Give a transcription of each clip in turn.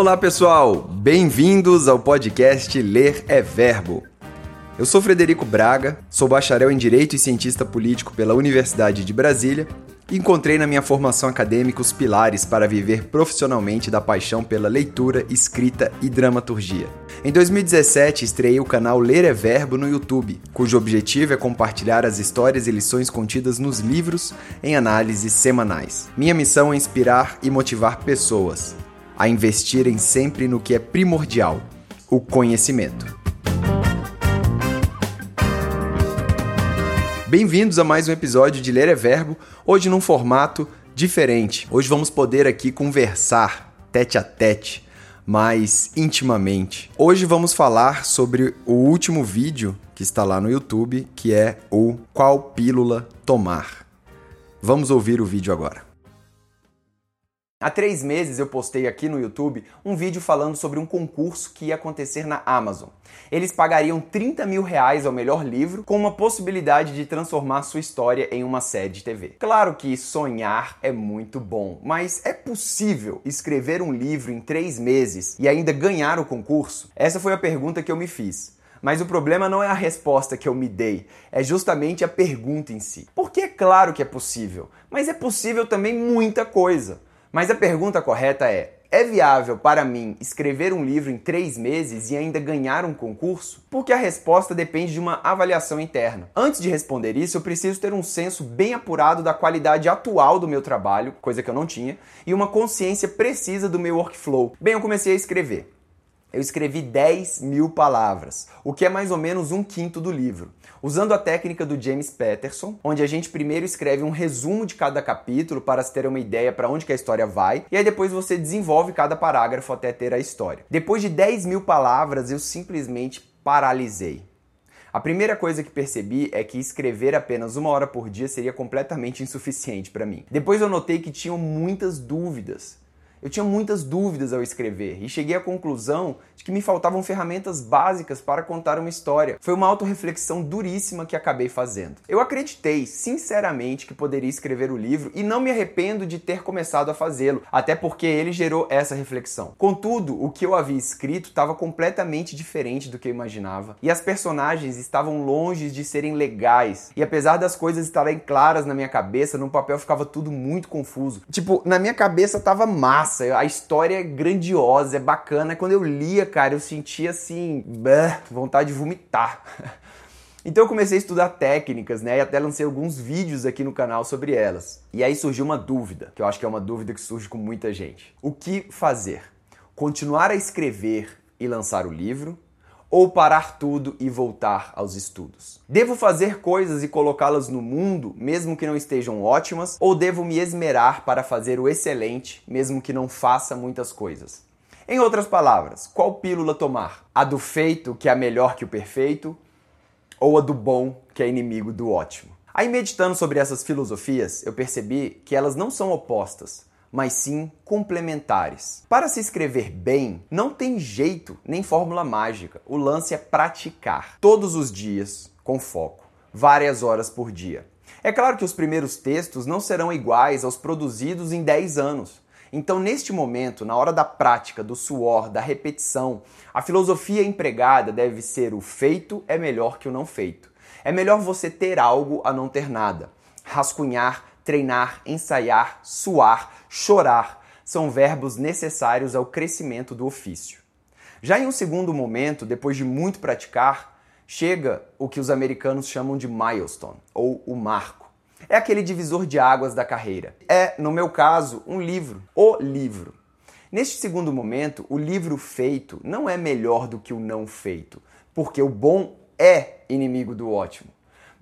Olá pessoal, bem-vindos ao podcast Ler é Verbo. Eu sou Frederico Braga, sou bacharel em Direito e cientista político pela Universidade de Brasília e encontrei na minha formação acadêmica os pilares para viver profissionalmente da paixão pela leitura, escrita e dramaturgia. Em 2017, estreiei o canal Ler é Verbo no YouTube, cujo objetivo é compartilhar as histórias e lições contidas nos livros em análises semanais. Minha missão é inspirar e motivar pessoas a investirem sempre no que é primordial: o conhecimento. Bem-vindos a mais um episódio de Ler é Verbo, hoje num formato diferente. Hoje vamos poder aqui conversar tete a tete, mais intimamente. Hoje vamos falar sobre o último vídeo que está lá no YouTube, que é o Qual Pílula Tomar. Vamos ouvir o vídeo agora. Há três meses eu postei aqui no YouTube um vídeo falando sobre um concurso que ia acontecer na Amazon. Eles pagariam 30 mil reais ao melhor livro com uma possibilidade de transformar sua história em uma série de TV. Claro que sonhar é muito bom, mas é possível escrever um livro em três meses e ainda ganhar o concurso? Essa foi a pergunta que eu me fiz. Mas o problema não é a resposta que eu me dei, é justamente a pergunta em si. Porque é claro que é possível, mas é possível também muita coisa. Mas a pergunta correta é: é viável para mim escrever um livro em três meses e ainda ganhar um concurso? Porque a resposta depende de uma avaliação interna. Antes de responder isso, eu preciso ter um senso bem apurado da qualidade atual do meu trabalho, coisa que eu não tinha, e uma consciência precisa do meu workflow. Bem, eu comecei a escrever eu escrevi 10 mil palavras, o que é mais ou menos um quinto do livro. Usando a técnica do James Patterson, onde a gente primeiro escreve um resumo de cada capítulo para se ter uma ideia para onde a história vai, e aí depois você desenvolve cada parágrafo até ter a história. Depois de 10 mil palavras, eu simplesmente paralisei. A primeira coisa que percebi é que escrever apenas uma hora por dia seria completamente insuficiente para mim. Depois eu notei que tinham muitas dúvidas. Eu tinha muitas dúvidas ao escrever e cheguei à conclusão de que me faltavam ferramentas básicas para contar uma história. Foi uma autorreflexão duríssima que acabei fazendo. Eu acreditei, sinceramente, que poderia escrever o livro e não me arrependo de ter começado a fazê-lo, até porque ele gerou essa reflexão. Contudo, o que eu havia escrito estava completamente diferente do que eu imaginava e as personagens estavam longe de serem legais. E apesar das coisas estarem claras na minha cabeça, no papel ficava tudo muito confuso. Tipo, na minha cabeça tava massa massa, a história é grandiosa, é bacana. Quando eu lia, cara, eu sentia assim, vontade de vomitar. Então eu comecei a estudar técnicas, né? E até lancei alguns vídeos aqui no canal sobre elas. E aí surgiu uma dúvida, que eu acho que é uma dúvida que surge com muita gente. O que fazer? Continuar a escrever e lançar o livro ou parar tudo e voltar aos estudos? Devo fazer coisas e colocá-las no mundo, mesmo que não estejam ótimas, ou devo me esmerar para fazer o excelente, mesmo que não faça muitas coisas? Em outras palavras, qual pílula tomar? A do feito, que é melhor que o perfeito, ou a do bom, que é inimigo do ótimo? Aí, meditando sobre essas filosofias, eu percebi que elas não são opostas, mas sim complementares. Para se escrever bem, não tem jeito nem fórmula mágica. O lance é praticar todos os dias, com foco, várias horas por dia. É claro que os primeiros textos não serão iguais aos produzidos em 10 anos. Então, neste momento, na hora da prática, do suor, da repetição, a filosofia empregada deve ser o feito é melhor que o não feito. É melhor você ter algo a não ter nada. Rascunhar treinar, ensaiar, suar, chorar são verbos necessários ao crescimento do ofício. Já em um segundo momento, depois de muito praticar, chega o que os americanos chamam de milestone, ou o marco. É aquele divisor de águas da carreira. É, no meu caso, um livro, o livro. Neste segundo momento, o livro feito não é melhor do que o não feito, porque o bom é inimigo do ótimo.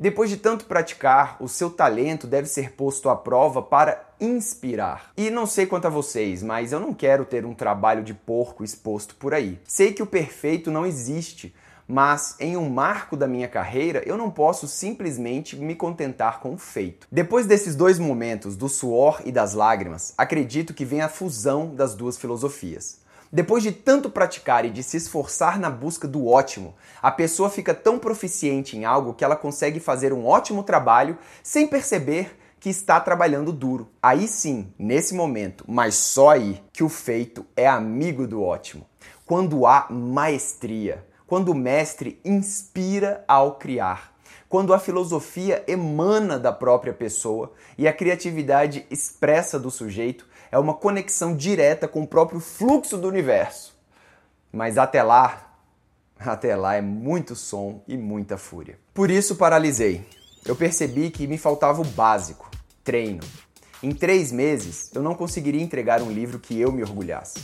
Depois de tanto praticar, o seu talento deve ser posto à prova para inspirar. E não sei quanto a vocês, mas eu não quero ter um trabalho de porco exposto por aí. Sei que o perfeito não existe, mas em um marco da minha carreira eu não posso simplesmente me contentar com o feito. Depois desses dois momentos, do suor e das lágrimas, acredito que vem a fusão das duas filosofias. Depois de tanto praticar e de se esforçar na busca do ótimo, a pessoa fica tão proficiente em algo que ela consegue fazer um ótimo trabalho sem perceber que está trabalhando duro. Aí sim, nesse momento, mas só aí, que o feito é amigo do ótimo. Quando há maestria, quando o mestre inspira ao criar, quando a filosofia emana da própria pessoa e a criatividade expressa do sujeito é uma conexão direta com o próprio fluxo do universo. Mas até lá, até lá é muito som e muita fúria. Por isso paralisei. Eu percebi que me faltava o básico: treino. Em três meses, eu não conseguiria entregar um livro que eu me orgulhasse.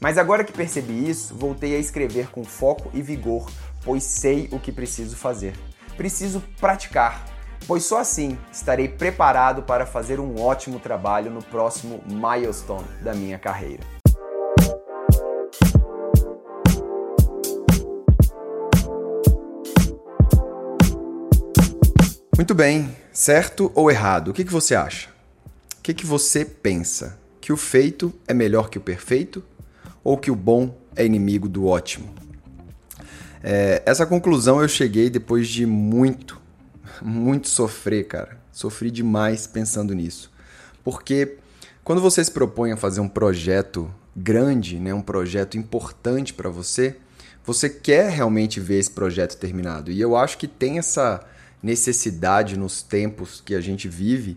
Mas agora que percebi isso, voltei a escrever com foco e vigor, pois sei o que preciso fazer. Preciso praticar, pois só assim estarei preparado para fazer um ótimo trabalho no próximo milestone da minha carreira. Muito bem, certo ou errado? O que, que você acha? O que, que você pensa? Que o feito é melhor que o perfeito? Ou que o bom é inimigo do ótimo? É, essa conclusão eu cheguei depois de muito, muito sofrer, cara. Sofri demais pensando nisso. Porque quando você se propõe a fazer um projeto grande, né, um projeto importante para você, você quer realmente ver esse projeto terminado. E eu acho que tem essa necessidade nos tempos que a gente vive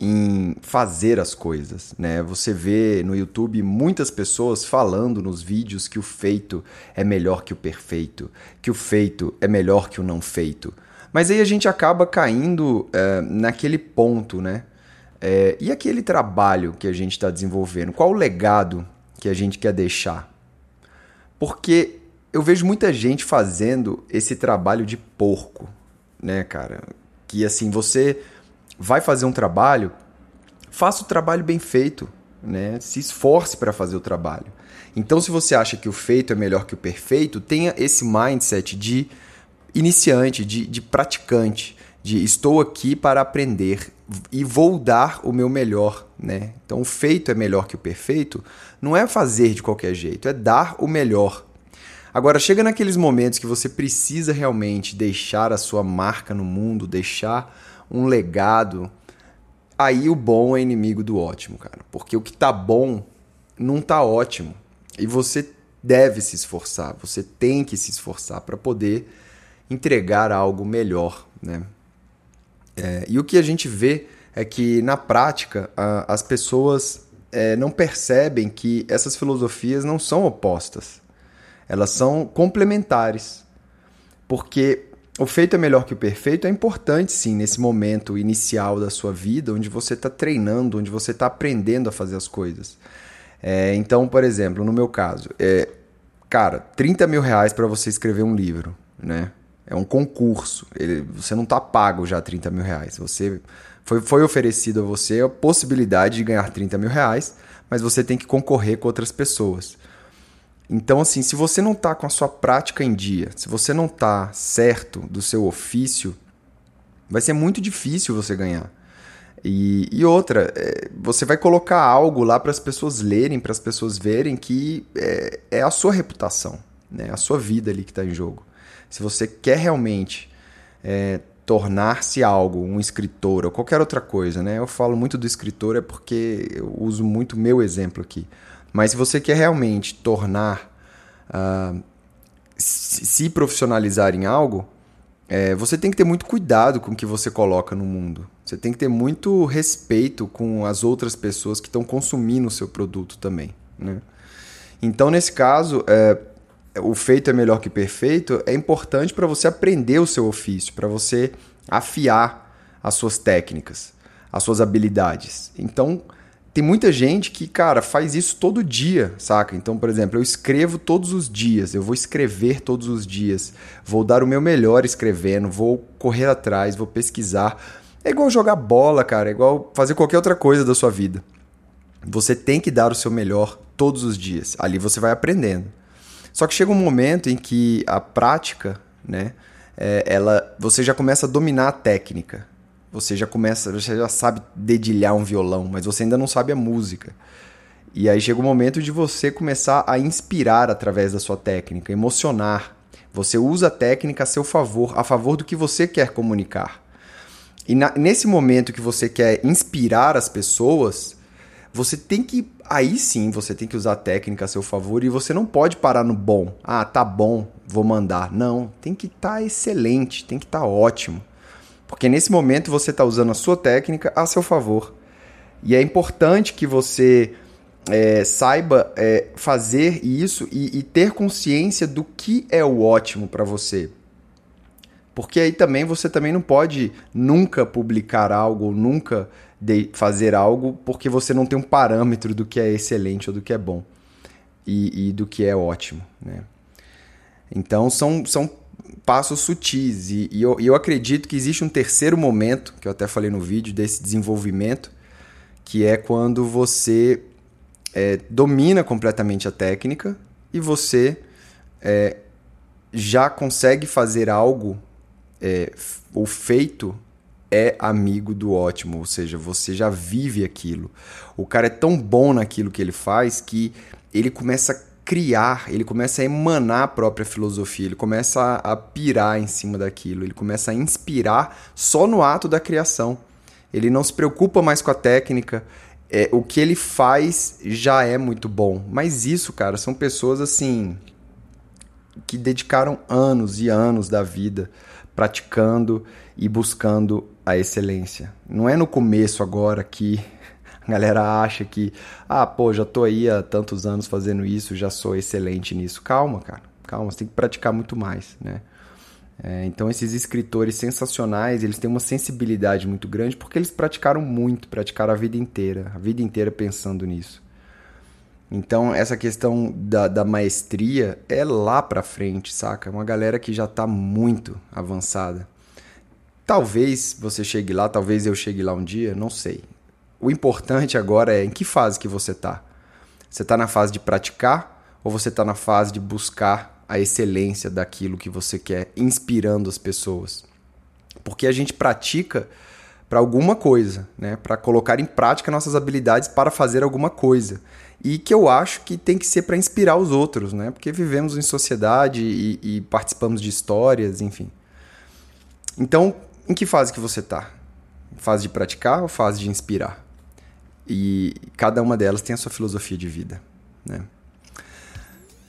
em fazer as coisas, né? Você vê no YouTube muitas pessoas falando nos vídeos que o feito é melhor que o perfeito, que o feito é melhor que o não feito. Mas aí a gente acaba caindo é, naquele ponto, né? É, e aquele trabalho que a gente está desenvolvendo? Qual o legado que a gente quer deixar? Porque eu vejo muita gente fazendo esse trabalho de porco, né, cara? Que assim, você vai fazer um trabalho, faça o trabalho bem feito, né? Se esforce para fazer o trabalho. Então, se você acha que o feito é melhor que o perfeito, tenha esse mindset de iniciante, de, de praticante, de estou aqui para aprender e vou dar o meu melhor, né? Então, o feito é melhor que o perfeito, não é fazer de qualquer jeito, é dar o melhor. Agora, chega naqueles momentos que você precisa realmente deixar a sua marca no mundo, deixar um legado, aí o bom é inimigo do ótimo, cara. Porque o que tá bom não tá ótimo. E você deve se esforçar, você tem que se esforçar para poder entregar algo melhor, né? É, e o que a gente vê é que na prática a, as pessoas é, não percebem que essas filosofias não são opostas, elas são complementares, porque o feito é melhor que o perfeito é importante sim nesse momento inicial da sua vida, onde você está treinando, onde você está aprendendo a fazer as coisas. É, então, por exemplo, no meu caso, é, cara, 30 mil reais para você escrever um livro, né? É um concurso. Ele, você não está pago já 30 mil reais. Você foi, foi oferecido a você a possibilidade de ganhar 30 mil reais, mas você tem que concorrer com outras pessoas. Então, assim, se você não está com a sua prática em dia, se você não está certo do seu ofício, vai ser muito difícil você ganhar. E, e outra, é, você vai colocar algo lá para as pessoas lerem, para as pessoas verem que é, é, a sua reputação, né? a sua vida ali que está em jogo. Se você quer realmente é, tornar-se algo, um escritor ou qualquer outra coisa, né? Eu falo muito do escritor é porque eu uso muito meu exemplo aqui. Mas se você quer realmente tornar, uh, se profissionalizar em algo, é, você tem que ter muito cuidado com o que você coloca no mundo. Você tem que ter muito respeito com as outras pessoas que estão consumindo o seu produto também. Né? Então, nesse caso, é, o feito é melhor que perfeito é importante para você aprender o seu ofício, para você afiar as suas técnicas, as suas habilidades. Então, tem muita gente que, cara, faz isso todo dia, saca? Então, por exemplo, eu escrevo todos os dias, eu vou escrever todos os dias, vou dar o meu melhor escrevendo, vou correr atrás, vou pesquisar. É igual jogar bola, cara, é igual fazer qualquer outra coisa da sua vida. Você tem que dar o seu melhor todos os dias. Ali você vai aprendendo. Só que chega um momento em que a prática, né, é, ela, você já começa a dominar a técnica. Você já começa, você já sabe dedilhar um violão, mas você ainda não sabe a música. E aí chega o momento de você começar a inspirar através da sua técnica, emocionar. Você usa a técnica a seu favor, a favor do que você quer comunicar. E na, nesse momento que você quer inspirar as pessoas, você tem que. Aí sim, você tem que usar a técnica a seu favor e você não pode parar no bom. Ah, tá bom, vou mandar. Não, tem que estar tá excelente, tem que estar tá ótimo. Porque nesse momento você está usando a sua técnica a seu favor. E é importante que você é, saiba é, fazer isso e, e, ter consciência do que é o ótimo para você. Porque aí também você também não pode nunca publicar algo, nunca fazer algo, porque você não tem um parâmetro do que é excelente ou do que é bom e, e do que é ótimo. Né? Então são, são passos sutis e, e, eu, eu acredito que existe um terceiro momento, que eu até falei no vídeo, desse desenvolvimento, que é quando você é, domina completamente a técnica e você é, já consegue fazer algo, é, o feito é amigo do ótimo, ou seja, você já vive aquilo. O cara é tão bom naquilo que ele faz que ele começa a criar, ele começa a emanar a própria filosofia, ele começa a, a pirar em cima daquilo, ele começa a inspirar só no ato da criação. Ele não se preocupa mais com a técnica, é, o que ele faz já é muito bom. Mas isso, cara, são pessoas assim que dedicaram anos e anos da vida praticando e buscando a excelência. Não é no começo agora que a galera acha que, ah, pô, já tô aí há tantos anos fazendo isso, já sou excelente nisso. Calma, cara. Calma, você tem que praticar muito mais, né? É, então esses escritores sensacionais, eles têm uma sensibilidade muito grande porque eles praticaram muito, praticaram a vida inteira, a vida inteira pensando nisso. Então essa questão da, da maestria é lá pra frente, saca? É uma galera que já tá muito avançada. Talvez você chegue lá, talvez eu chegue lá um dia, não sei. O importante agora é em que fase que você tá. Você tá na fase de praticar ou você tá na fase de buscar a excelência daquilo que você quer, inspirando as pessoas. Porque a gente pratica para alguma coisa, né? Para colocar em prática nossas habilidades para fazer alguma coisa. E que eu acho que tem que ser para inspirar os outros, né? Porque vivemos em sociedade e, e, participamos de histórias, enfim. Então, em que fase que você está? Fase de praticar ou fase de inspirar? E cada uma delas tem a sua filosofia de vida, né?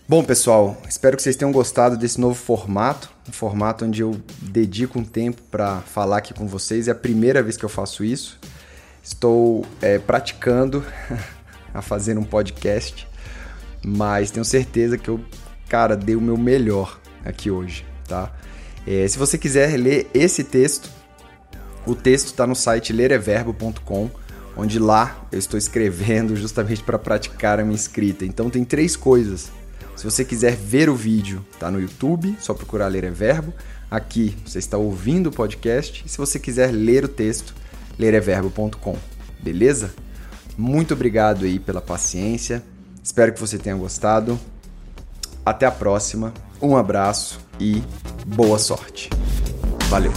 Bom, pessoal, espero que vocês tenham gostado desse novo formato, um formato onde eu dedico um tempo para falar aqui com vocês. É a primeira vez que eu faço isso. Estou é, praticando a fazer um podcast, mas tenho certeza que eu, cara, dei o meu melhor aqui hoje, tá? É, se você quiser ler esse texto, o texto está no site lereverbo.com, onde lá eu estou escrevendo justamente para praticar a minha escrita. Então tem três coisas se você quiser ver o vídeo, tá no YouTube, só procurar Ler é Verbo. Aqui você está ouvindo o podcast. E se você quiser ler o texto, lereverbo.com. Beleza? Muito obrigado aí pela paciência. Espero que você tenha gostado. Até a próxima. Um abraço e boa sorte. Valeu.